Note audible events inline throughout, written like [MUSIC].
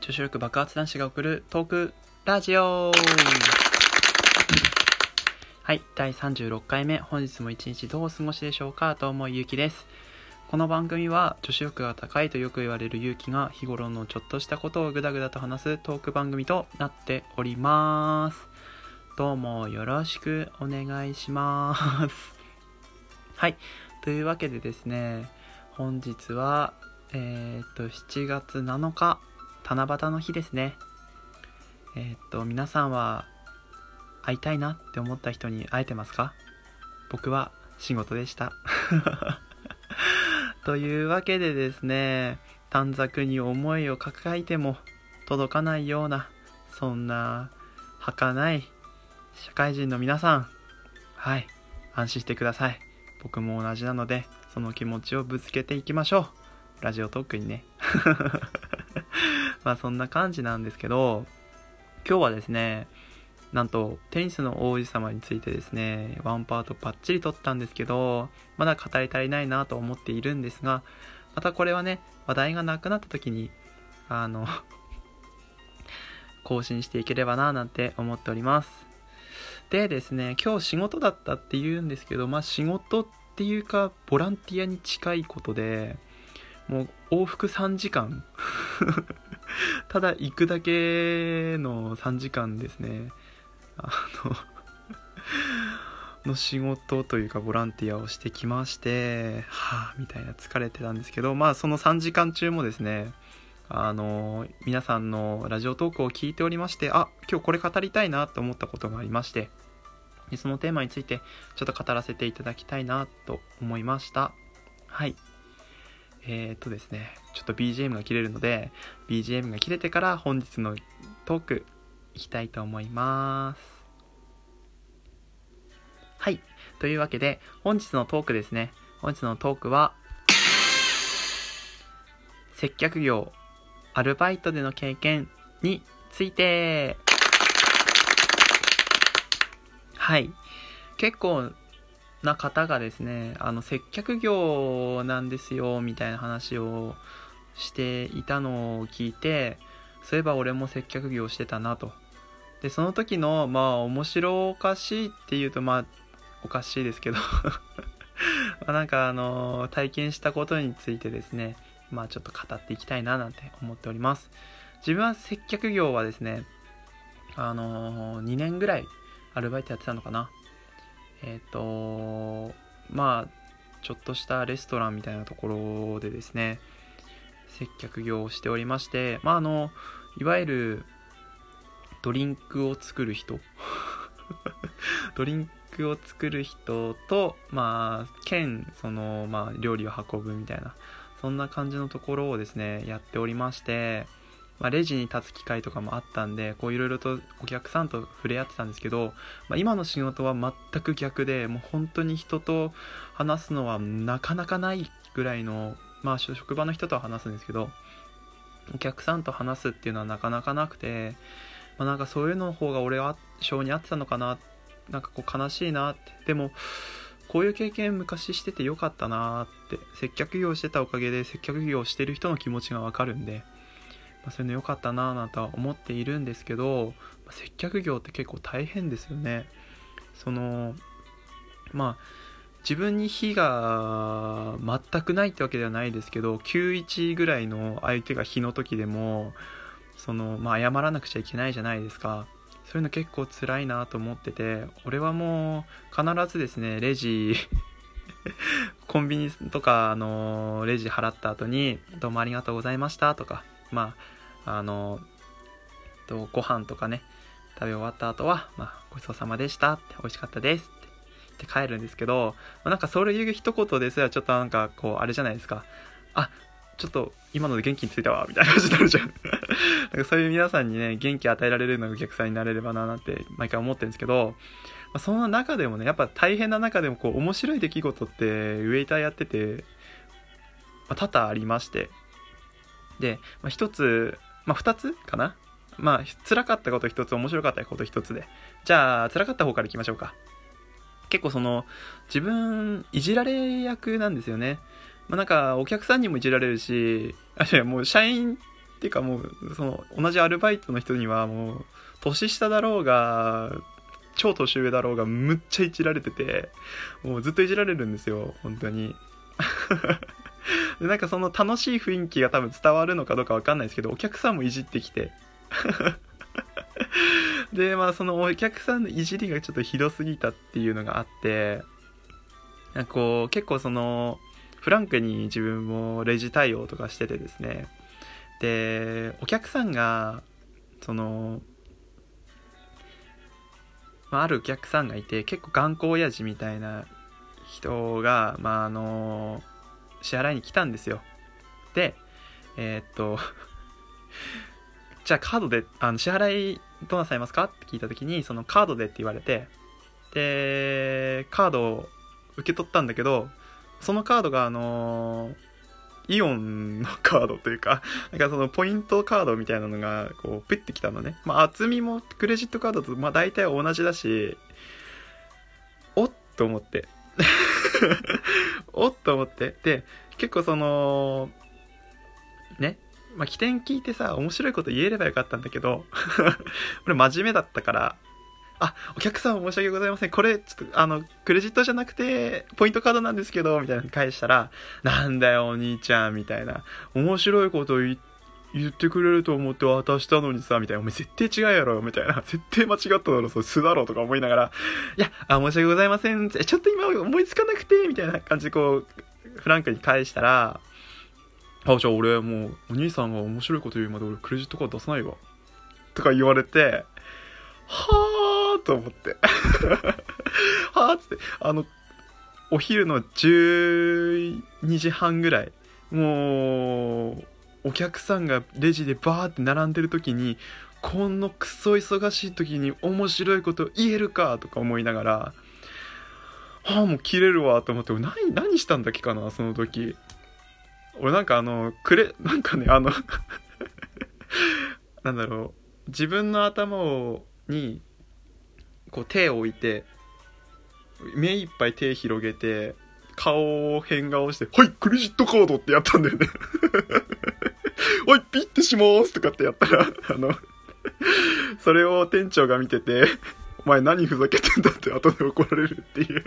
女子力爆発男子が送るトークラジオはい、第36回目、本日も一日どうお過ごしでしょうかと思うゆうきです。この番組は女子力が高いとよく言われるゆうきが日頃のちょっとしたことをぐだぐだと話すトーク番組となっております。どうもよろしくお願いします。[LAUGHS] はい、というわけでですね、本日は、えーっと、7月7日、七夕の日ですね。えーっと、皆さんは会いたいなって思った人に会えてますか？僕は仕事でした。[LAUGHS] というわけでですね、短冊に思いを抱えても届かないような、そんな儚い社会人の皆さん、はい、安心してください。僕も同じなので、その気持ちをぶつけていきましょう。ラジオトークにね。まあそんな感じなんですけど、今日はですね、なんとテニスの王子様についてですね、ワンパートバッチリ撮ったんですけど、まだ語り足りないなと思っているんですが、またこれはね、話題がなくなった時に、あの、[LAUGHS] 更新していければななんて思っております。でですね、今日仕事だったって言うんですけど、まあ仕事っていうか、ボランティアに近いことで、もう往復3時間 [LAUGHS] [LAUGHS] ただ行くだけの3時間ですね。あの [LAUGHS] の仕事というかボランティアをしてきまして、はぁ、みたいな疲れてたんですけど、まあその3時間中もですね、あの、皆さんのラジオトークを聞いておりまして、あ、今日これ語りたいなと思ったことがありまして、でそのテーマについてちょっと語らせていただきたいなと思いました。はい。えー、っとですね、ちょっと BGM が切れるので、BGM が切れてから本日のトークいきたいと思います。はい。というわけで、本日のトークですね。本日のトークは、接客業、アルバイトでの経験について、はい。結構な方がですね、あの、接客業なんですよ、みたいな話をしていたのを聞いて、そういえば俺も接客業してたなと。で、その時の、まあ、面白おかしいっていうと、まあ、おかしいですけど [LAUGHS] まなんかあの体験したことについてですね、まあちょっと語っていきたいななんて思っております。自分は接客業はですね、あの2年ぐらいアルバイトやってたのかな。えっ、と、まあ、ちょっとしたレストランみたいなところでですね、接客業をしておりまして、まああの、いわゆるドリンクを作る人。[LAUGHS] ドリンクを作る人と、まあ、兼、その、まあ、料理を運ぶみたいな、そんな感じのところをですね、やっておりまして、まあ、レジに立つ機会とかもあったんで、こう、いろいろとお客さんと触れ合ってたんですけど、まあ、今の仕事は全く逆で、もう本当に人と話すのはなかなかないぐらいの、まあ、職場の人とは話すんですけど、お客さんと話すっていうのはなかなかなくて、まあ、なんかそういうの方が俺は性に合ってたのかななんかこう悲しいなって。でもこういう経験昔しててよかったなって接客業してたおかげで接客業してる人の気持ちがわかるんで、まあ、そういうのよかったなぁなんとは思っているんですけど、まあ、接客業って結構大変ですよね。そのまあ自分に非が全くないってわけではないですけど91ぐらいの相手が非の時でもそのまあ謝らなくちゃいけないじゃないですか。そういうの結構辛いなと思ってて俺はもう必ずですねレジコンビニとかあのレジ払った後に「どうもありがとうございました」とかまああのとご飯とかね食べ終わった後は、まあ、ごちそうさまでした。って美味しかったです。ってって帰るんですけど、まあ、なんかそういう一言ですらちょっとなんかこうあれじゃないですか。あちょっと今ので元気についたわ。みたいな感じになるじゃん。[LAUGHS] なんかそういう皆さんにね元気与えられるようなお客さんになれればななんて毎回思ってるんですけど、まあ、その中でもねやっぱ大変な中でもこう面白い出来事ってウェイターやってて、まあ、多々ありましてで、まあ、一つまあ二つかな？まあ辛かったこと一つ面白かったこと一つで。じゃあ辛かった方からいきましょうか。結構その自分いじられ役なんですよね。まあ、なんかお客さんにもいじられるしあいやもう社員っていうかもうその同じアルバイトの人にはもう年下だろうが超年上だろうがむっちゃいじられててもうずっといじられるんですよ本当に。でなんかその楽しい雰囲気が多分伝わるのかどうかわかんないですけどお客さんもいじってきて。[LAUGHS] でまあそのお客さんのいじりがちょっとひどすぎたっていうのがあってなんかこう結構そのフランクに自分もレジ対応とかしててですね。でお客さんがその、まあ、あるお客さんがいて結構頑固親父みたいな人がまああの支払いに来たんですよでえー、っと [LAUGHS] じゃあカードであの支払いどうなさいますかって聞いた時にそのカードでって言われてでカードを受け取ったんだけどそのカードがあのイオンのカードというか、[LAUGHS] なんかそのポイントカードみたいなのが、こう、プッてきたのね。まあ、厚みもクレジットカードと、まあ、大体同じだし、おっと思って。[LAUGHS] おっと思って。で、結構その、ね。まあ、起点聞いてさ、面白いこと言えればよかったんだけど、[LAUGHS] 俺真面目だったから、あ、お客さん申し訳ございません。これ、ちょっと、あの、クレジットじゃなくて、ポイントカードなんですけど、みたいなの返したら、なんだよ、お兄ちゃん、みたいな。面白いこと言っ言ってくれると思って渡したのにさ、みたいな。お前絶対違うやろ、みたいな。[LAUGHS] 絶対間違っただろ、それ素だろ、とか思いながら、いや、あ、申し訳ございません。ちょっと今思いつかなくて、みたいな感じでこう、フランクに返したら、あ、じゃあ俺もう、お兄さんが面白いこと言うまで俺クレジットカード出さないわ。とか言われて、はぁーと思って。[LAUGHS] はぁーって、あの、お昼の12時半ぐらい、もう、お客さんがレジでバーって並んでる時に、こんなクソ忙しい時に面白いこと言えるかとか思いながら、はあ、もう切れるわと思って、何、何したんだっけかな、その時。俺なんかあの、くれ、なんかね、あの [LAUGHS] なんだろう、自分の頭をにこう手を置いて目いっぱい手広げて顔を変顔して「はいクレジットカード」ってやったんだよねおいピッてしますとかってやったら [LAUGHS] あのそれを店長が見ててお前何ふざけてんだって後で怒られるっていう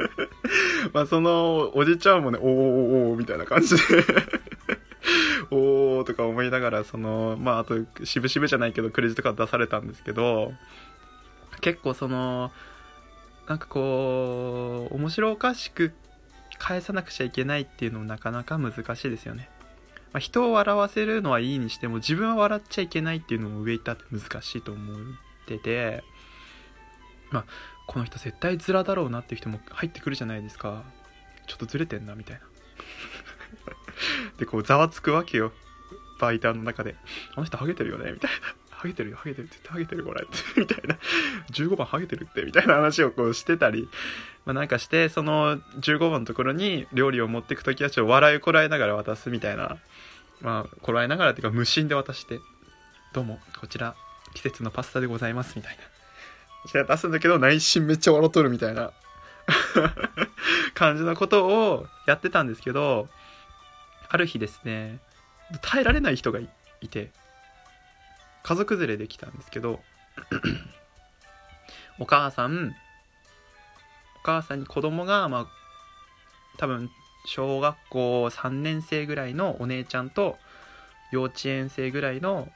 [LAUGHS] まあそのおじちゃんもねおーおーおーみたいな感じで [LAUGHS] おーとか思いながら、その、まあ、あと、渋々じゃないけど、クレジットカード出されたんですけど、結構その、なんかこう、面白おかしく返さなくちゃいけないっていうのもなかなか難しいですよね。まあ、人を笑わせるのはいいにしても、自分は笑っちゃいけないっていうのも上行ったって難しいと思ってて、まあ、この人絶対ズラだろうなっていう人も入ってくるじゃないですか。ちょっとずれてんな、みたいな。[LAUGHS] で、こう、ざわつくわけよ。バイターの中で。あの人ハゲてるよねみたいな。ハゲてるよ、ハゲてるって言ってハゲてるこれ、[LAUGHS] みたいな。15番ハゲてるって、みたいな話をこうしてたり、まあなんかして、その15番のところに料理を持ってくときはちょっと笑いこらえながら渡すみたいな。まあ、こらえながらっていうか無心で渡して、どうも、こちら、季節のパスタでございます、みたいな。こちら出すんだけど、内心めっちゃ笑っとるみたいな [LAUGHS] 感じのことをやってたんですけど、ある日ですね耐えられない人がいて家族連れで来たんですけどお母さんお母さんに子供がまあ多分小学校3年生ぐらいのお姉ちゃんと幼稚園生ぐらいの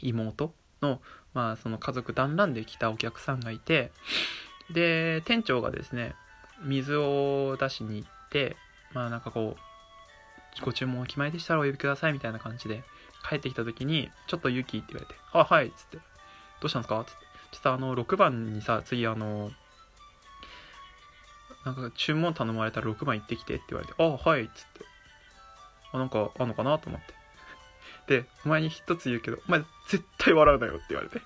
妹のまあその家族団らんで来たお客さんがいてで店長がですね水を出しに行ってまあなんかこうご注文お決まりでしたらお呼びくださいみたいな感じで帰ってきた時に、ちょっとユキって言われて、あ、はい、っつって、どうしたんですか？っつって、ちょっとあの、6番にさ、次あの、なんか注文頼まれたら6番行ってきてって言われて、あ、はい、っつって、あ、なんかあんのかなと思って。で、お前に一つ言うけど、お前絶対笑うなよって言われて、え？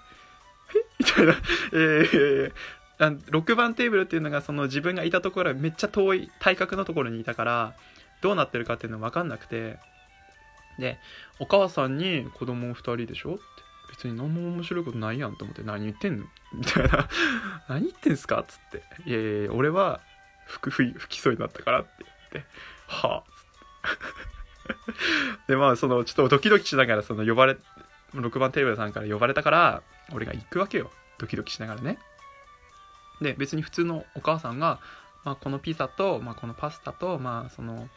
みたいな、えー、6番テーブルっていうのがその自分がいたところはめっちゃ遠い体格のところにいたからどうなってるかっていうの分かんなくて。でお母さんに子供2人でしょ？って。別に何も面白いことないやんと思って。何言ってんの？みたいな。何言ってんすか？っつって。いやいや俺は服吹きそうになったからって言ってはあっつって。[LAUGHS] でまあそのちょっとドキドキしながらその呼ばれ6番テーブルさんから呼ばれたから俺が行くわけよ。ドキドキしながらね。で別に普通のお母さんが、まあ、このピザと、まあ、このパスタと、まあ、その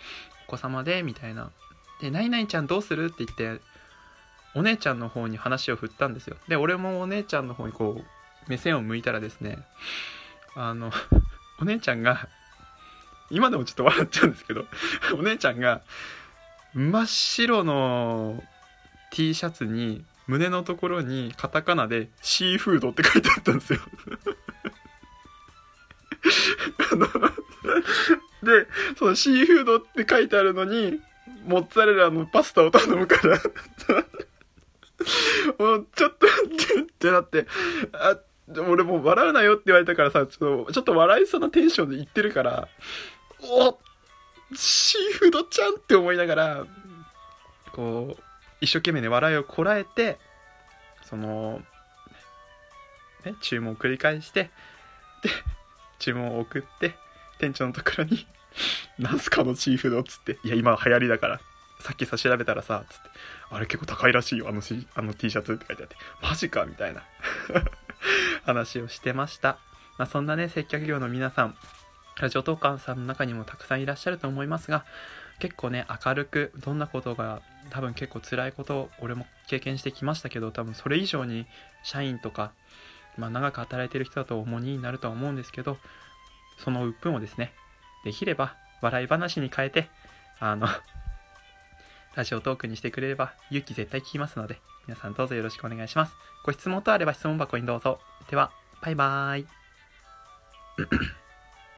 お子様でみたいな。で「何々ちゃんどうする?」って言ってお姉ちゃんの方に話を振ったんですよ。で俺もお姉ちゃんの方にこう目線を向いたらですねあの [LAUGHS] お姉ちゃんが今でもちょっと笑っちゃうんですけど [LAUGHS] お姉ちゃんが真っ白の T シャツに胸のところにカタカナでシーフードって書いてあったんですよ。[LAUGHS] で、そのシーフードって書いてあるのに、モッツァレラのパスタを頼むから。[LAUGHS] もうちょっとってなって、あ、俺もう笑うなよって言われたからさ、ちょっと、ちょっと笑いそうなテンションで言ってるから、おシーフードちゃんって思いながら、こう、一生懸命ね、笑いをこらえて、その、ね、注文を繰り返して、で、注文を送って、店長のところになんすかのシーフードっつって、いや、今流行りだから、さっきさ調べたらさ、つって、あれ結構高いらしいよ、あのあの T シャツって書いてあって、マジかみたいな話をしてました。まあ、そんなね、接客業の皆さん、ラジオトーカーさんの中にもたくさんいらっしゃると思いますが、結構ね、明るく、どんなことが、多分結構辛いことを俺も経験してきましたけど、多分それ以上に社員とか、まあ、長く働いてる人だと重荷になるとは思うんですけど、その鬱憤をですね、できれば笑い話に変えて、あの [LAUGHS] ラジオトークにしてくれれば勇気絶対聞きますので、皆さんどうぞよろしくお願いします。ご質問とあれば質問箱にどうぞ。では、バイバーイ。